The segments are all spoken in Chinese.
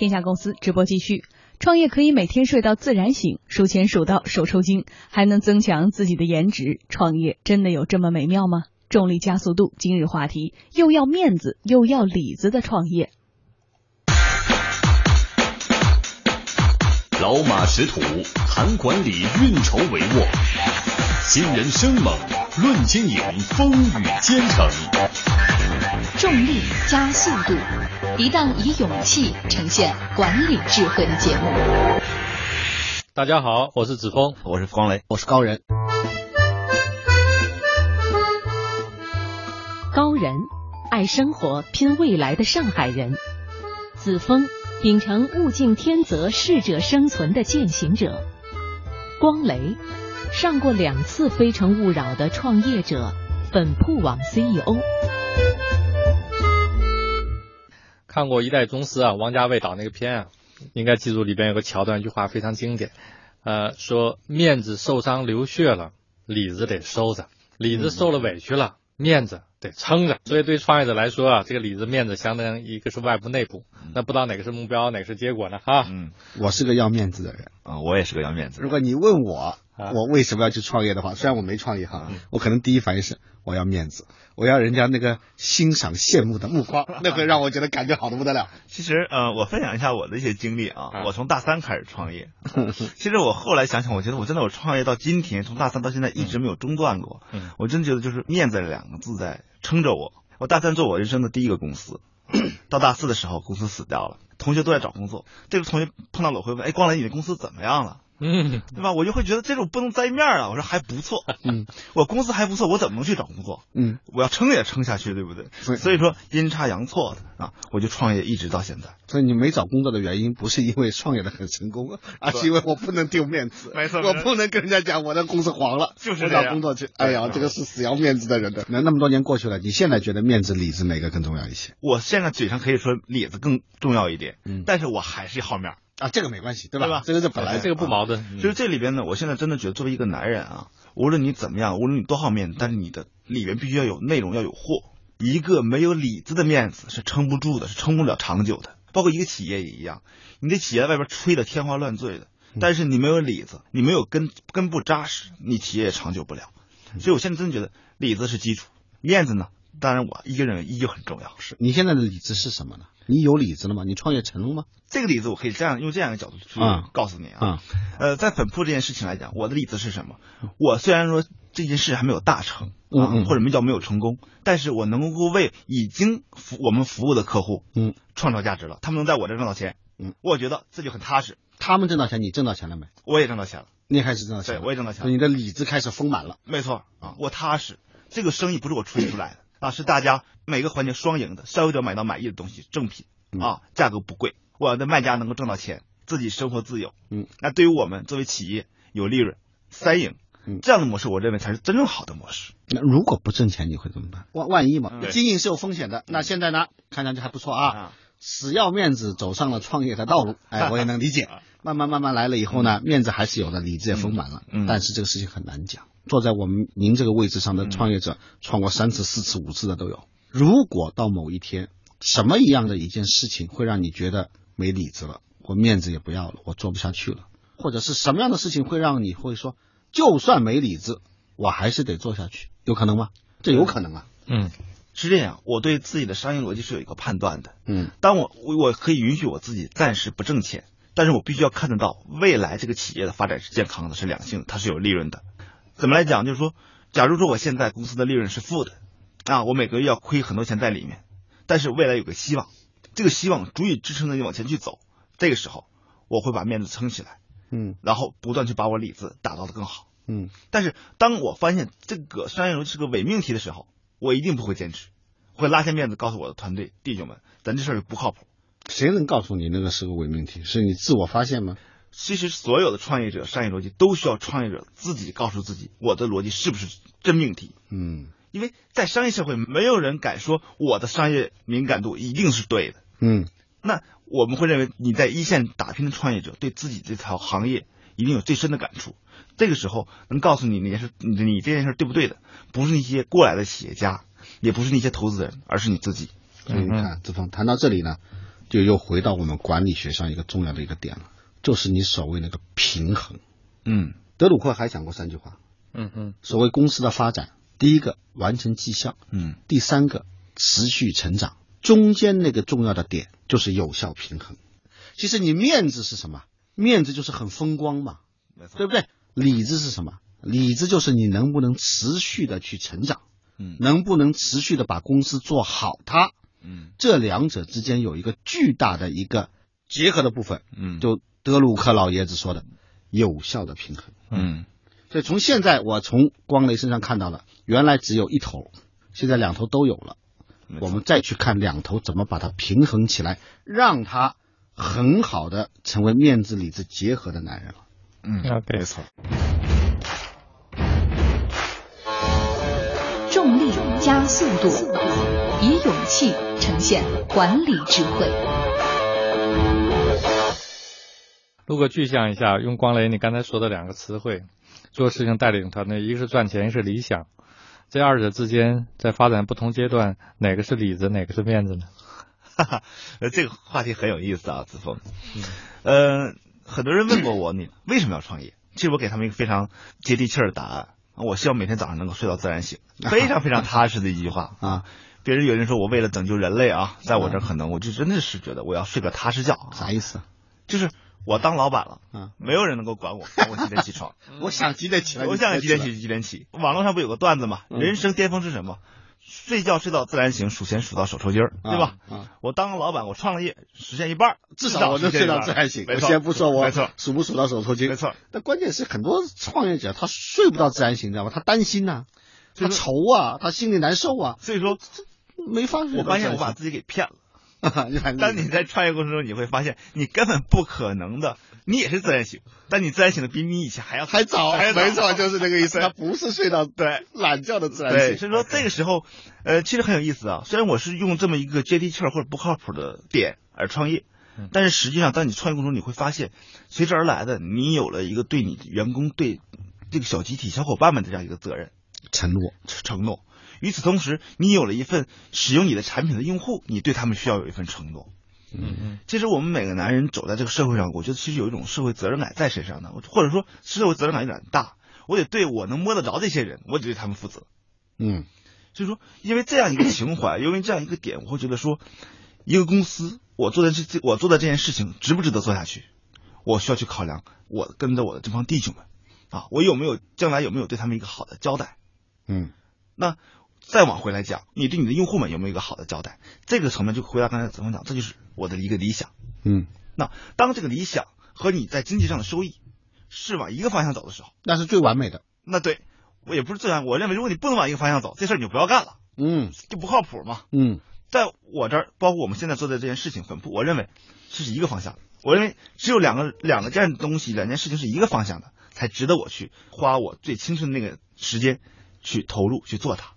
天下公司直播继续。创业可以每天睡到自然醒，数钱数到手抽筋，还能增强自己的颜值。创业真的有这么美妙吗？重力加速度今日话题：又要面子又要里子的创业。老马识途，谈管理，运筹帷幄；新人生猛，论经营，风雨兼程。重力加速度，一档以勇气呈现管理智慧的节目。大家好，我是子峰，我是光雷，我是高人。高人，爱生活、拼未来的上海人；子峰，秉承物竞天择、适者生存的践行者；光雷，上过两次《非诚勿扰》的创业者，本铺网 CEO。看过《一代宗师》啊，王家卫导那个片啊，应该记住里边有个桥段，一句话非常经典，呃，说面子受伤流血了，里子得收着；里子受了委屈了，面子得撑着。所以对创业者来说啊，这个里子面子相当于一个是外部内部，那不知道哪个是目标，哪个是结果呢？哈，嗯，我是个要面子的人啊，我也是个要面子。如果你问我我为什么要去创业的话，虽然我没创业哈，我可能第一反应是我要面子。我要人家那个欣赏羡慕的目光，那会让我觉得感觉好的不得了。其实，呃，我分享一下我的一些经历啊。我从大三开始创业，其实我后来想想，我觉得我真的我创业到今天，从大三到现在一直没有中断过。我真觉得就是面子两个字在撑着我。我大三做我人生的第一个公司，到大四的时候公司死掉了，同学都在找工作。这个同学碰到我会问：“哎，光磊，你的公司怎么样了？”嗯，对吧？我就会觉得这种不能栽面啊。我说还不错，嗯，我公司还不错，我怎么能去找工作？嗯，我要撑也撑下去，对不对？所以说阴差阳错的啊，我就创业一直到现在。所以你没找工作的原因，不是因为创业的很成功，而是因为我不能丢面子。没错，我不能跟人家讲我的公司黄了，就是找工作去。哎呀，这个是死要面子的人的。那那么多年过去了，你现在觉得面子里子哪个更重要一些？我现在嘴上可以说里子更重要一点，嗯，但是我还是好面。啊，这个没关系，对吧？对吧？这个是本来这个不矛盾。其实这里边呢，我现在真的觉得，作为一个男人啊，无论你怎么样，无论你多好面子，但是你的里面必须要有内容，要有货。一个没有里子的面子是撑不住的，是撑不了长久的。包括一个企业也一样，你的企业在外边吹的天花乱坠的，但是你没有里子，你没有根根不扎实，你企业也长久不了。所以我现在真的觉得里子是基础，面子呢，当然我依旧认为依旧很重要。是你现在的里子是什么呢？你有里子了吗？你创业成功吗？这个例子我可以这样用这样一个角度去告诉你啊。呃，在粉铺这件事情来讲，我的例子是什么？我虽然说这件事还没有大成啊，或者没叫没有成功，但是我能够为已经服我们服务的客户嗯创造价值了，他们能在我这挣到钱，嗯，我觉得这就很踏实。他们挣到钱，你挣到钱了没？我也挣到钱了，你开始挣到钱，对，我也挣到钱了。你的里子开始丰满了，没错啊，我踏实。这个生意不是我吹出来的。啊，是大家每个环节双赢的，消费者买到满意的东西，正品啊，价格不贵，我的卖家能够挣到钱，自己生活自由。嗯，那对于我们作为企业有利润，三赢，这样的模式，我认为才是真正好的模式。那如果不挣钱，你会怎么办？万万一嘛，经营是有风险的。那现在呢，看上去还不错啊，死要面子，走上了创业的道路。哎，我也能理解。慢慢慢慢来了以后呢，面子还是有的，理智也丰满了。嗯，但是这个事情很难讲。坐在我们您这个位置上的创业者，创过三次、四次、五次的都有。如果到某一天，什么一样的一件事情会让你觉得没里子了，我面子也不要了，我做不下去了，或者是什么样的事情会让你会说，就算没里子，我还是得做下去，有可能吗？这有可能啊。嗯，是这样，我对自己的商业逻辑是有一个判断的。嗯，当我我可以允许我自己暂时不挣钱，但是我必须要看得到未来这个企业的发展是健康的，是良性的，它是有利润的。怎么来讲？就是说，假如说我现在公司的利润是负的，啊，我每个月要亏很多钱在里面，但是未来有个希望，这个希望足以支撑着你往前去走。这个时候，我会把面子撑起来，嗯，然后不断去把我里子打造的更好，嗯。但是当我发现这个商业逻辑是个伪命题的时候，我一定不会坚持，会拉下面子告诉我的团队弟兄们，咱这事儿不靠谱。谁能告诉你那个是个伪命题？是你自我发现吗？其实，所有的创业者商业逻辑都需要创业者自己告诉自己，我的逻辑是不是真命题？嗯，因为在商业社会，没有人敢说我的商业敏感度一定是对的。嗯，那我们会认为你在一线打拼的创业者对自己这条行业一定有最深的感触。这个时候能告诉你那件事，你你这件事对不对的，不是那些过来的企业家，也不是那些投资人，而是你自己。所以你看，子峰谈到这里呢。就又回到我们管理学上一个重要的一个点了，就是你所谓那个平衡。嗯，德鲁克还讲过三句话。嗯嗯，所谓公司的发展，第一个完成绩效，嗯，第三个持续成长，中间那个重要的点就是有效平衡。其实你面子是什么？面子就是很风光嘛，对不对？里子是什么？里子就是你能不能持续的去成长，嗯，能不能持续的把公司做好它，嗯，这两者之间有一个巨大的一个结合的部分，嗯，就德鲁克老爷子说的有效的平衡，嗯。所以从现在我从光雷身上看到了，原来只有一头，现在两头都有了。我们再去看两头怎么把它平衡起来，让他很好的成为面子里子结合的男人了。嗯，没错。重力加速度，以勇气呈现管理智慧。如果具象一下，用光雷你刚才说的两个词汇。做事情带领团队，一个是赚钱，一个是理想，这二者之间在发展不同阶段，哪个是里子，哪个是面子呢？哈哈，呃，这个话题很有意思啊，子峰。嗯，呃，很多人问过我，你为什么要创业？其实我给他们一个非常接地气儿的答案。我希望每天早上能够睡到自然醒，非常非常踏实的一句话啊。别人有人说我为了拯救人类啊，在我这可能我就真的是觉得我要睡个踏实觉。啥意思？就是。我当老板了，嗯，没有人能够管我，管我几点起床。我想几点起来，我想几点起几点起。网络上不有个段子吗？人生巅峰是什么？睡觉睡到自然醒，数钱数到手抽筋儿，对吧？我当老板，我创了业，实现一半，至少我能睡到自然醒。我先不说我没错，数不数到手抽筋，没错。但关键是很多创业者他睡不到自然醒，知道吗？他担心呐，他愁啊，他心里难受啊。所以说没法。我发现我把自己给骗了。当你在创业过程中，你会发现你根本不可能的，你也是自然醒，但你自然醒的比你以前还要还早，没错，就是这个意思。他不是睡到对懒觉的自然醒。所以说这个时候，呃，其实很有意思啊。虽然我是用这么一个接地气儿或者不靠谱的点而创业，但是实际上，当你创业过程中，你会发现，随之而来的，你有了一个对你员工、对这个小集体、小伙伴们的这样一个责任、承诺、承诺。与此同时，你有了一份使用你的产品的用户，你对他们需要有一份承诺。嗯嗯。其实我们每个男人走在这个社会上，我觉得其实有一种社会责任感在身上的，或者说社会责任感有点大。我得对我能摸得着这些人，我得对他们负责。嗯。所以说，因为这样一个情怀，因为这样一个点，我会觉得说，一个公司我做的这我做的这件事情值不值得做下去，我需要去考量我跟着我的这帮弟兄们啊，我有没有将来有没有对他们一个好的交代？嗯。那。再往回来讲，你对你的用户们有没有一个好的交代？这个层面就回答刚才子峰讲，这就是我的一个理想。嗯，那当这个理想和你在经济上的收益是往一个方向走的时候，那是最完美的。那对我也不是最完，我认为如果你不能往一个方向走，这事儿你就不要干了。嗯，就不靠谱嘛。嗯，在我这儿，包括我们现在做的这件事情，本部我认为这是一个方向。我认为只有两个两个件东西，两件事情是一个方向的，才值得我去花我最青春的那个时间去投入去做它。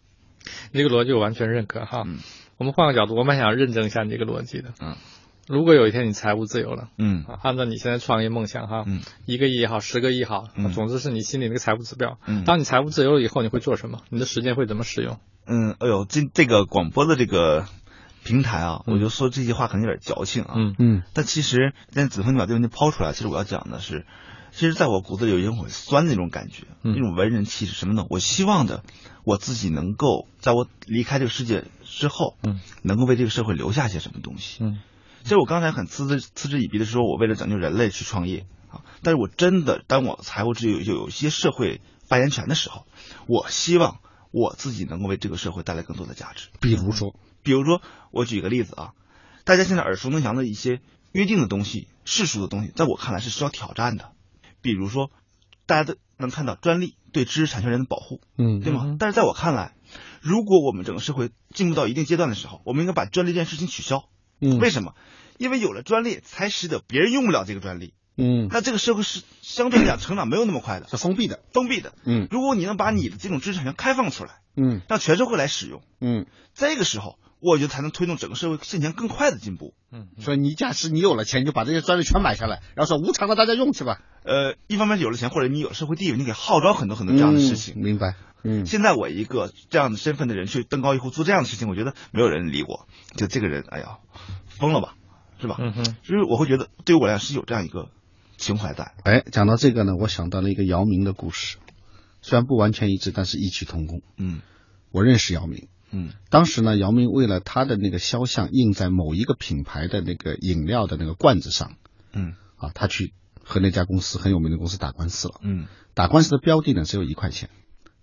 你这个逻辑我完全认可哈。嗯，我们换个角度，我蛮想认证一下你这个逻辑的。嗯，如果有一天你财务自由了，嗯，按照你现在创业梦想哈，嗯，一个亿也好，十个亿也好，嗯，总之是你心里那个财务指标。嗯，当你财务自由了以后，你会做什么？你的时间会怎么使用？嗯，哎呦，这这个广播的这个平台啊，我就说这句话可能有点矫情啊。嗯嗯，但其实，但子峰你把这个问题抛出来，其实我要讲的是。其实，在我骨子里有一种很酸的那种感觉，那种文人气质，什么呢？我希望的，我自己能够在我离开这个世界之后，嗯，能够为这个社会留下些什么东西。嗯，其实我刚才很嗤之嗤之以鼻的说，我为了拯救人类去创业啊，但是我真的，当我财务自由有有一些社会发言权的时候，我希望我自己能够为这个社会带来更多的价值。比如说，比如说，我举个例子啊，大家现在耳熟能详的一些约定的东西、世俗的东西，在我看来是需要挑战的。比如说，大家都能看到专利对知识产权人的保护，嗯，对吗？但是在我看来，如果我们整个社会进步到一定阶段的时候，我们应该把专利这件事情取消。嗯，为什么？因为有了专利，才使得别人用不了这个专利。嗯，那这个社会是相对来讲成长没有那么快的，是封闭的，封闭的。嗯，如果你能把你的这种知识产权开放出来，嗯，让全社会来使用，嗯，这个时候。我觉得才能推动整个社会向前更快的进步。嗯，所以你假使你有了钱，你就把这些专利全买下来，然后说无偿的大家用去吧。呃，一方面有了钱，或者你有社会地位，你可以号召很多很多这样的事情。明白。嗯。现在我一个这样的身份的人去登高一呼做这样的事情，我觉得没有人理我。就这个人，哎呀，疯了吧？是吧？嗯哼，所以我会觉得，对于我来说是有这样一个情怀在。哎，讲到这个呢，我想到了一个姚明的故事，虽然不完全一致，但是异曲同工。嗯，我认识姚明。嗯，当时呢，姚明为了他的那个肖像印在某一个品牌的那个饮料的那个罐子上，嗯，啊，他去和那家公司很有名的公司打官司了。嗯，打官司的标的呢只有一块钱。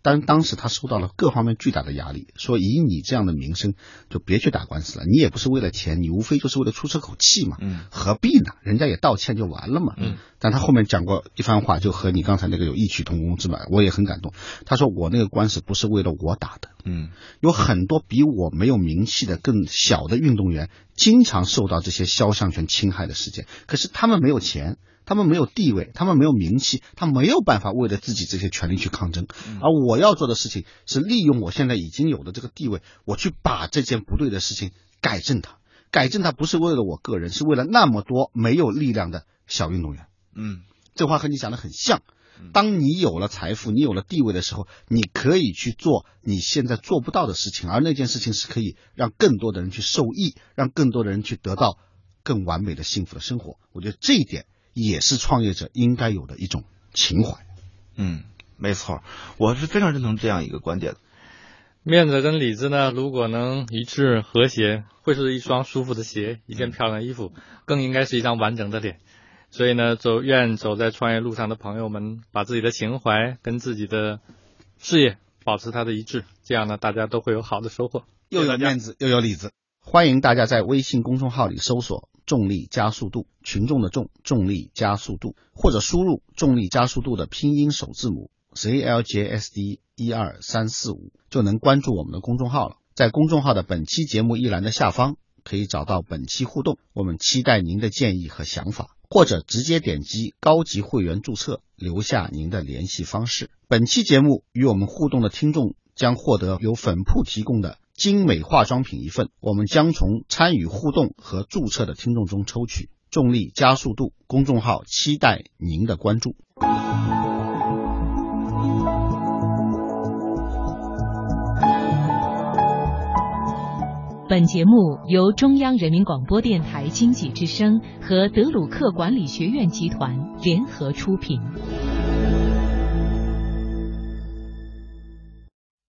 但当时他受到了各方面巨大的压力，说以你这样的名声，就别去打官司了。你也不是为了钱，你无非就是为了出这口气嘛。嗯，何必呢？人家也道歉就完了嘛。嗯，但他后面讲过一番话，就和你刚才那个有异曲同工之妙，我也很感动。他说我那个官司不是为了我打的。嗯，有很多比我没有名气的更小的运动员，经常受到这些肖像权侵害的事件，可是他们没有钱。他们没有地位，他们没有名气，他没有办法为了自己这些权利去抗争。而我要做的事情是利用我现在已经有的这个地位，我去把这件不对的事情改正它。改正它不是为了我个人，是为了那么多没有力量的小运动员。嗯，这话和你讲的很像。当你有了财富，你有了地位的时候，你可以去做你现在做不到的事情，而那件事情是可以让更多的人去受益，让更多的人去得到更完美的幸福的生活。我觉得这一点。也是创业者应该有的一种情怀。嗯，没错，我是非常认同这样一个观点。面子跟里子呢，如果能一致和谐，会是一双舒服的鞋，一件漂亮衣服，更应该是一张完整的脸。所以呢，走愿走在创业路上的朋友们，把自己的情怀跟自己的事业保持它的一致，这样呢，大家都会有好的收获，又有面子又有里子。欢迎大家在微信公众号里搜索。重力加速度，群众的重，重力加速度，或者输入重力加速度的拼音首字母 Z L J S D 一二三四五，就能关注我们的公众号了。在公众号的本期节目一栏的下方，可以找到本期互动，我们期待您的建议和想法，或者直接点击高级会员注册，留下您的联系方式。本期节目与我们互动的听众将获得由粉铺提供的。精美化妆品一份，我们将从参与互动和注册的听众中抽取。重力加速度公众号期待您的关注。本节目由中央人民广播电台经济之声和德鲁克管理学院集团联合出品。